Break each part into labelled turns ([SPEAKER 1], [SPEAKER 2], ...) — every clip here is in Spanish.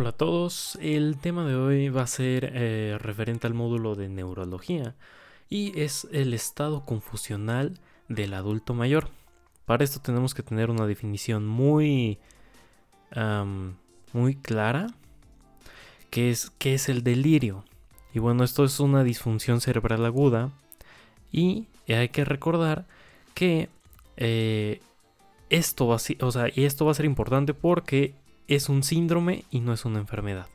[SPEAKER 1] Hola a todos, el tema de hoy va a ser eh, referente al módulo de neurología y es el estado confusional del adulto mayor. Para esto tenemos que tener una definición muy, muy clara, que es, que es el delirio. Y bueno, esto es una disfunción cerebral aguda y hay que recordar que eh, esto va a ser importante porque es un síndrome y no es una enfermedad.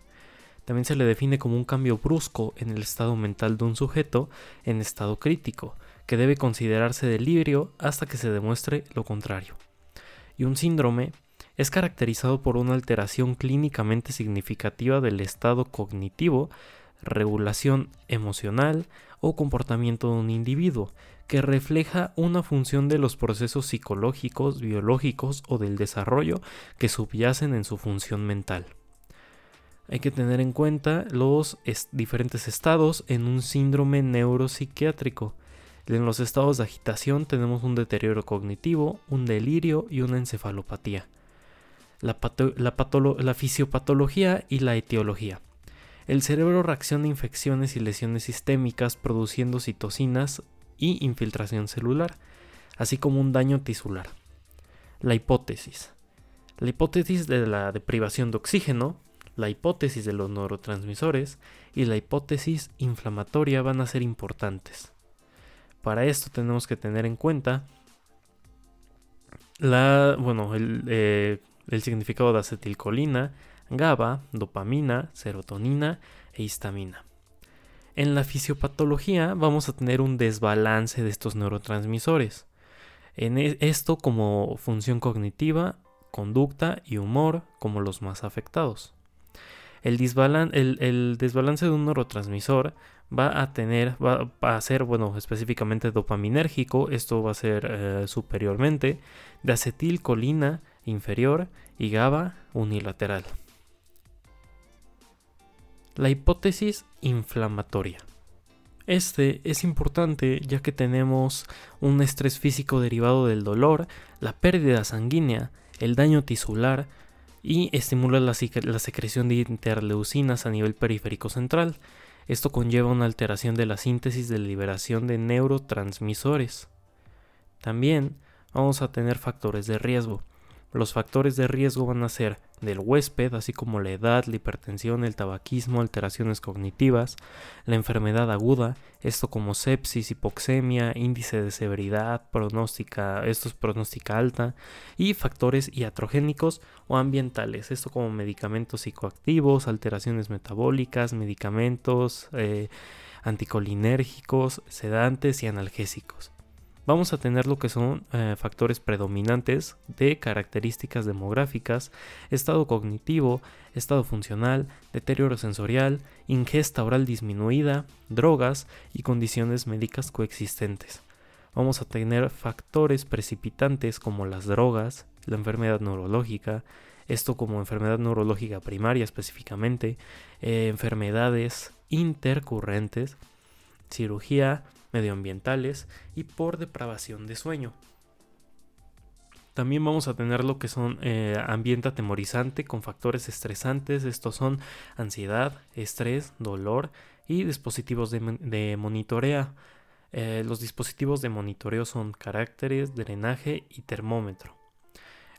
[SPEAKER 1] También se le define como un cambio brusco en el estado mental de un sujeto en estado crítico, que debe considerarse delirio hasta que se demuestre lo contrario. Y un síndrome es caracterizado por una alteración clínicamente significativa del estado cognitivo, regulación emocional o comportamiento de un individuo, que refleja una función de los procesos psicológicos, biológicos o del desarrollo que subyacen en su función mental. Hay que tener en cuenta los diferentes estados en un síndrome neuropsiquiátrico. En los estados de agitación tenemos un deterioro cognitivo, un delirio y una encefalopatía. La, la fisiopatología y la etiología. El cerebro reacciona a infecciones y lesiones sistémicas produciendo citocinas y infiltración celular, así como un daño tisular. La hipótesis. La hipótesis de la deprivación de oxígeno, la hipótesis de los neurotransmisores y la hipótesis inflamatoria van a ser importantes. Para esto tenemos que tener en cuenta la, bueno, el, eh, el significado de acetilcolina, GABA, dopamina, serotonina e histamina. En la fisiopatología vamos a tener un desbalance de estos neurotransmisores. En e, esto como función cognitiva, conducta y humor como los más afectados. El, desbalance de un neurotransmisor va a tener, va, a ser, bueno, específicamente dopaminérgico, esto va a ser eh, superiormente, de acetilcolina inferior y GABA unilateral. La hipótesis inflamatoria. Este es importante ya que tenemos un estrés físico derivado del dolor, la pérdida sanguínea, el daño tisular y estimula la, secreción de interleucinas a nivel periférico central. Esto conlleva una alteración de la síntesis de liberación de neurotransmisores. También vamos a tener factores de riesgo. Los factores de riesgo van a ser del huésped, así como la edad, la hipertensión, el tabaquismo, alteraciones cognitivas, la enfermedad aguda, esto como sepsis, hipoxemia, índice de severidad, pronóstica, esto es pronóstica alta, y factores iatrogénicos o ambientales, esto como medicamentos psicoactivos, alteraciones metabólicas, medicamentos eh, anticolinérgicos, sedantes y analgésicos vamos a tener lo que son eh, factores predominantes de características demográficas, estado cognitivo, estado funcional, deterioro sensorial, ingesta oral disminuida, drogas y condiciones médicas coexistentes. Vamos a tener factores precipitantes como las drogas, la enfermedad neurológica, esto como enfermedad neurológica primaria específicamente, eh, enfermedades intercurrentes, cirugía, medioambientales y por depravación de sueño. También vamos a tener lo que son eh, ambiente atemorizante con factores estresantes. Estos son ansiedad, estrés, dolor y dispositivos de, monitorea. Eh, los dispositivos de monitoreo son caracteres, drenaje y termómetro.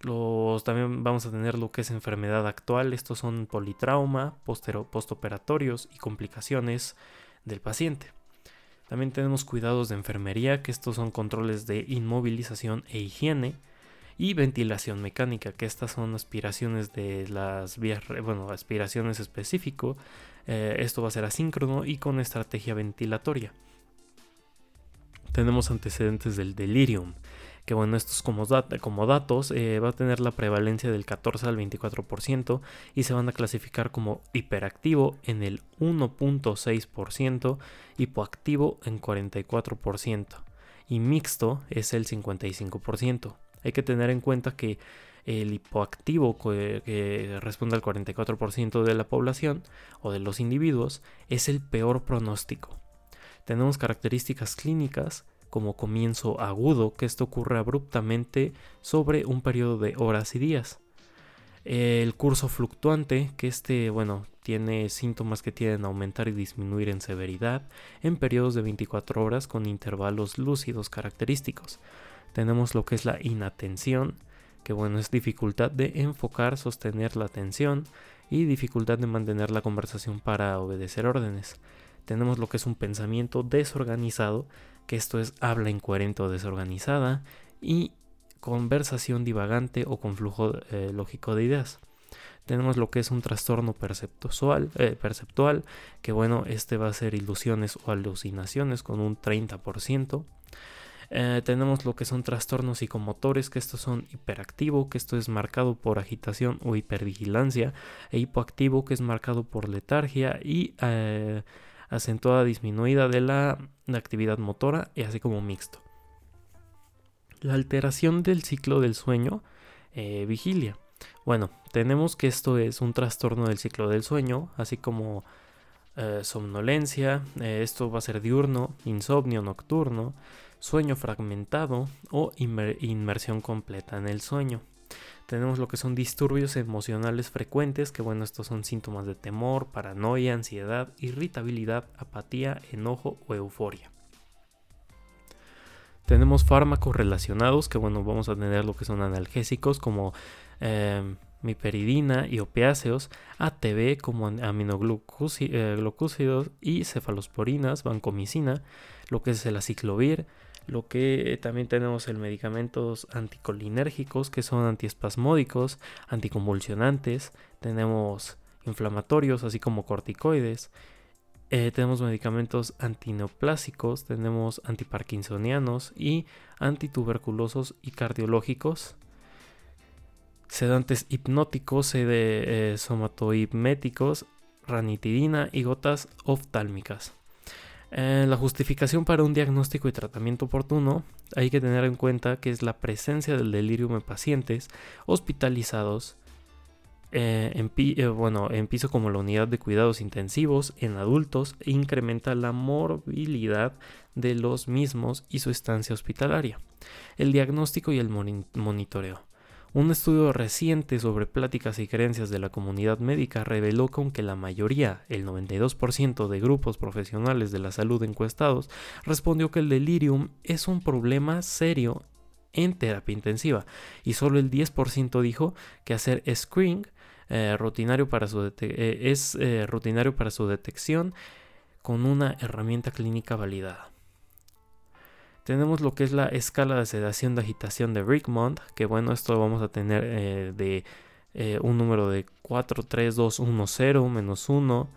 [SPEAKER 1] Los, también vamos a tener lo que es enfermedad actual. Estos son politrauma, postoperatorios y complicaciones del paciente. También tenemos cuidados de enfermería, que estos son controles de inmovilización e higiene. Y ventilación mecánica, que estas son aspiraciones de las vías, bueno, aspiraciones específico. Eh, esto va a ser asíncrono y con estrategia ventilatoria. Tenemos antecedentes del delirium, que bueno, estos como, como datos eh, va a tener la prevalencia del 14 al 24% y se van a clasificar como hiperactivo en el 1.6%, hipoactivo en 44% y mixto es el 55%. Hay que tener en cuenta que el hipoactivo que responde al 44% de la población o de los individuos es el peor pronóstico. Tenemos características clínicas como comienzo agudo, que esto ocurre abruptamente sobre un periodo de horas y días. El curso fluctuante, que este, bueno, tiene síntomas que tienden a aumentar y disminuir en severidad en periodos de 24 horas con intervalos lúcidos característicos. Tenemos lo que es la inatención, que bueno, es dificultad de enfocar, sostener la atención y dificultad de mantener la conversación para obedecer órdenes. Tenemos lo que es un pensamiento desorganizado, que esto es habla incoherente o desorganizada, y conversación divagante o con flujo eh, lógico de ideas. Tenemos lo que es un trastorno perceptual, eh, perceptual, que bueno, este va a ser ilusiones o alucinaciones con un 30%. Eh, tenemos lo que son trastornos psicomotores, que estos son hiperactivo, que esto es marcado por agitación o hipervigilancia, e hipoactivo, que es marcado por letargia y acentuada disminuida de la actividad motora, y así como mixto. La alteración del ciclo del sueño, eh, vigilia. Bueno, tenemos que esto es un trastorno del ciclo del sueño, así como eh, somnolencia, eh, esto va a ser diurno, insomnio nocturno, sueño fragmentado o inmersión completa en el sueño. Tenemos lo que son disturbios emocionales frecuentes, que bueno, estos son síntomas de temor, paranoia, ansiedad, irritabilidad, apatía, enojo o euforia. Tenemos fármacos relacionados, que bueno, vamos a tener lo que son analgésicos como eh, miperidina y opiáceos, ATB como aminoglucósidos y cefalosporinas, vancomicina, lo que es el aciclovir, lo que también tenemos el medicamentos anticolinérgicos que son antiespasmódicos, anticonvulsionantes, tenemos inflamatorios así como corticoides, eh, tenemos medicamentos antineoplásicos, tenemos antiparkinsonianos y antituberculosos y cardiológicos, sedantes hipnóticos, eh, somatohipméticos, ranitidina y gotas oftálmicas. Eh, la justificación para un diagnóstico y tratamiento oportuno hay que tener en cuenta que es la presencia del delirium en pacientes hospitalizados eh, en, eh, bueno, en piso como la unidad de cuidados intensivos en adultos e incrementa la morbilidad de los mismos y su estancia hospitalaria. El diagnóstico y el monitoreo. Un estudio reciente sobre pláticas y creencias de la comunidad médica reveló que aunque la mayoría, el 92% de grupos profesionales de la salud encuestados, respondió que el delirium es un problema serio en terapia intensiva y solo el 10% dijo que hacer screening eh, rutinario para su eh, es eh, rutinario para su detección con una herramienta clínica validada. Tenemos lo que es la escala de sedación de agitación de Rickmond, que bueno, esto vamos a tener eh, de eh, un número de 4, 3, 2, 1, 0, menos 1,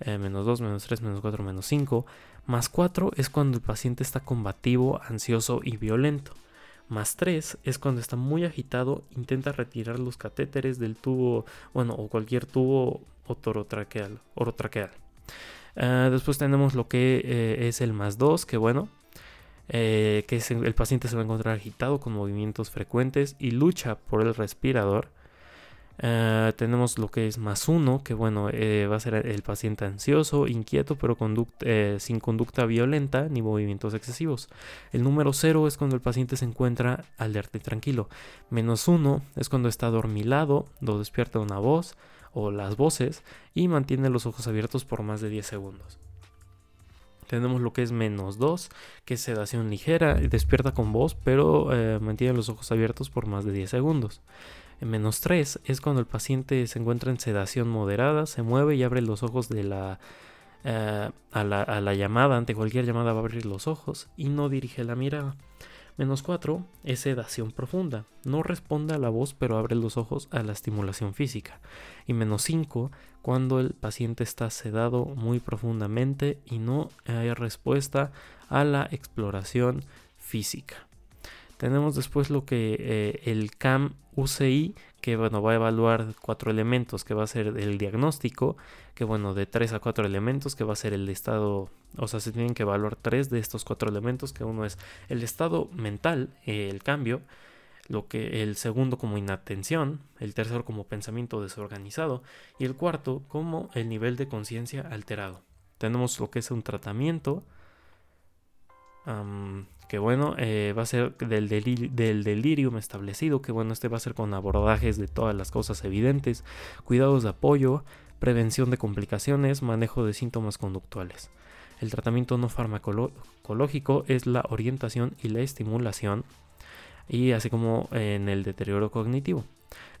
[SPEAKER 1] eh, menos 2, menos 3, menos 4, menos 5. Más 4 es cuando el paciente está combativo, ansioso y violento. Más 3 es cuando está muy agitado, intenta retirar los catéteres del tubo, bueno, o cualquier tubo otorotraqueal. Orotraqueal. después tenemos lo que es el más 2, que bueno, eh, que el paciente se va a encontrar agitado con movimientos frecuentes y lucha por el respirador. Eh, tenemos lo que es más uno, que bueno, eh, va a ser el paciente ansioso, inquieto, pero sin conducta violenta ni movimientos excesivos. El número cero es cuando el paciente se encuentra alerta y tranquilo. Menos uno es cuando está dormilado, lo despierta una voz o las voces y mantiene los ojos abiertos por más de 10 segundos. Tenemos lo que es menos 2, que es sedación ligera, despierta con voz, pero eh, mantiene los ojos abiertos por más de 10 segundos. En menos 3 es cuando el paciente se encuentra en sedación moderada, se mueve y abre los ojos de la, eh, a, la, a la llamada, ante cualquier llamada va a abrir los ojos y no dirige la mirada. Menos 4 es sedación profunda. No responde a la voz pero abre los ojos a la estimulación física. Y menos 5 cuando el paciente está sedado muy profundamente y no hay respuesta a la exploración física. Tenemos después lo que eh, el CAM UCI, que bueno, va a evaluar cuatro elementos, que va a ser el diagnóstico, que bueno, de tres a cuatro elementos, que va a ser el estado, o sea, se tienen que evaluar tres de estos cuatro elementos, que uno es el estado mental, el cambio, lo que el segundo como inatención, el tercero como pensamiento desorganizado y el cuarto como el nivel de conciencia alterado. Tenemos lo que es un tratamiento, que bueno, eh, va a ser del, del delirium establecido, que bueno, este va a ser con abordajes de todas las cosas evidentes, cuidados de apoyo, prevención de complicaciones, manejo de síntomas conductuales. El tratamiento no farmacológico es la orientación y la estimulación, y así como en el deterioro cognitivo.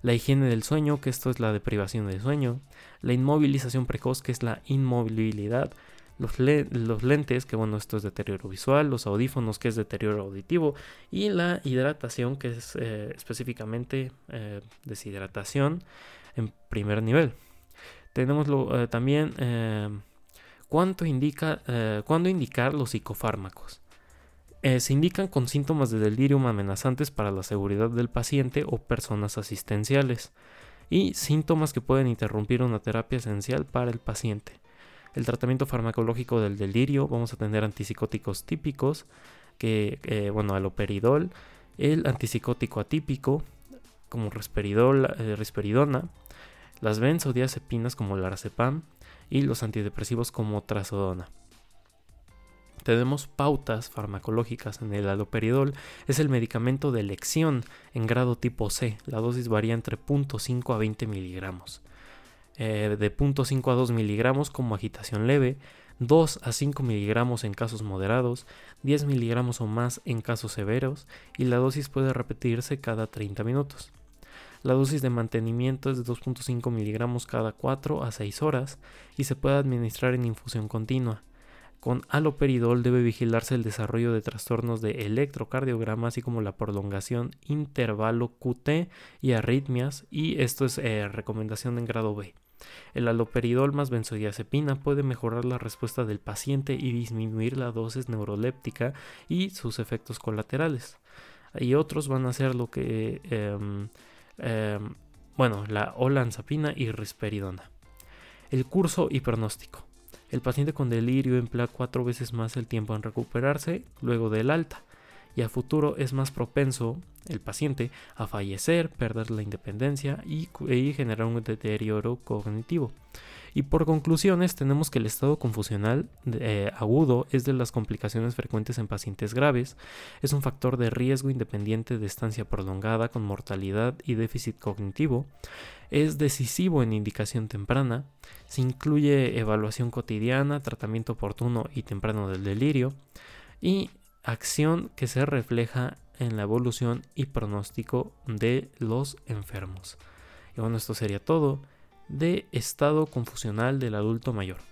[SPEAKER 1] La higiene del sueño, que esto es la deprivación del sueño. La inmovilización precoz, que es la inmovilidad los, lentes, que bueno, esto es deterioro visual, los audífonos, que es deterioro auditivo, y la hidratación, que es eh, específicamente eh, deshidratación en primer nivel. Tenemos eh, también cuándo indicar los psicofármacos. se indican con síntomas de delirium amenazantes para la seguridad del paciente o personas asistenciales y síntomas que pueden interrumpir una terapia esencial para el paciente el tratamiento farmacológico del delirio, vamos a tener antipsicóticos típicos, que, eh, bueno, aloperidol, el antipsicótico atípico, como risperidol, eh, risperidona, las benzodiazepinas como el arazepam y los antidepresivos como trazodona. Tenemos pautas farmacológicas en el aloperidol. Es el medicamento de elección en grado tipo C. La dosis varía entre 0.5 a 20 miligramos. Eh, de 0.5 a 2 miligramos como agitación leve, 2 a 5 miligramos en casos moderados, 10 miligramos o más en casos severos y la dosis puede repetirse cada 30 minutos. La dosis de mantenimiento es de 2.5 miligramos cada 4 a 6 horas y se puede administrar en infusión continua. Con aloperidol debe vigilarse el desarrollo de trastornos de electrocardiograma, así como la prolongación intervalo QT y arritmias, y esto es eh, recomendación en grado B. El aloperidol más benzodiazepina puede mejorar la respuesta del paciente y disminuir la dosis neuroléptica y sus efectos colaterales. Y otros van a ser lo que, em, em, bueno, la olanzapina y risperidona. El curso y pronóstico. El paciente con delirio emplea cuatro veces más el tiempo en recuperarse luego del alta y a futuro es más propenso el paciente a fallecer, perder la independencia y, generar un deterioro cognitivo. Y por conclusiones tenemos que el estado confusional eh, agudo es de las complicaciones frecuentes en pacientes graves, es un factor de riesgo independiente de estancia prolongada con mortalidad y déficit cognitivo, es decisivo en indicación temprana, se incluye evaluación cotidiana, tratamiento oportuno y temprano del delirio. Y acción que se refleja en la evolución y pronóstico de los enfermos. Y bueno, esto sería todo de estado confusional del adulto mayor.